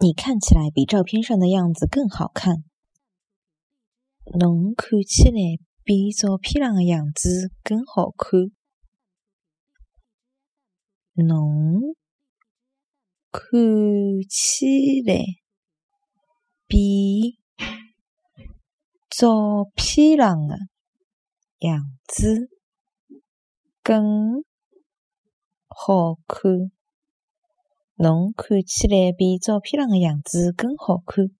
你看起来比照片上的样子更好看。侬看起来比照片上的样子更好看。侬看起来比照片上的样子更好看。侬看起来比照片上的样子更好看。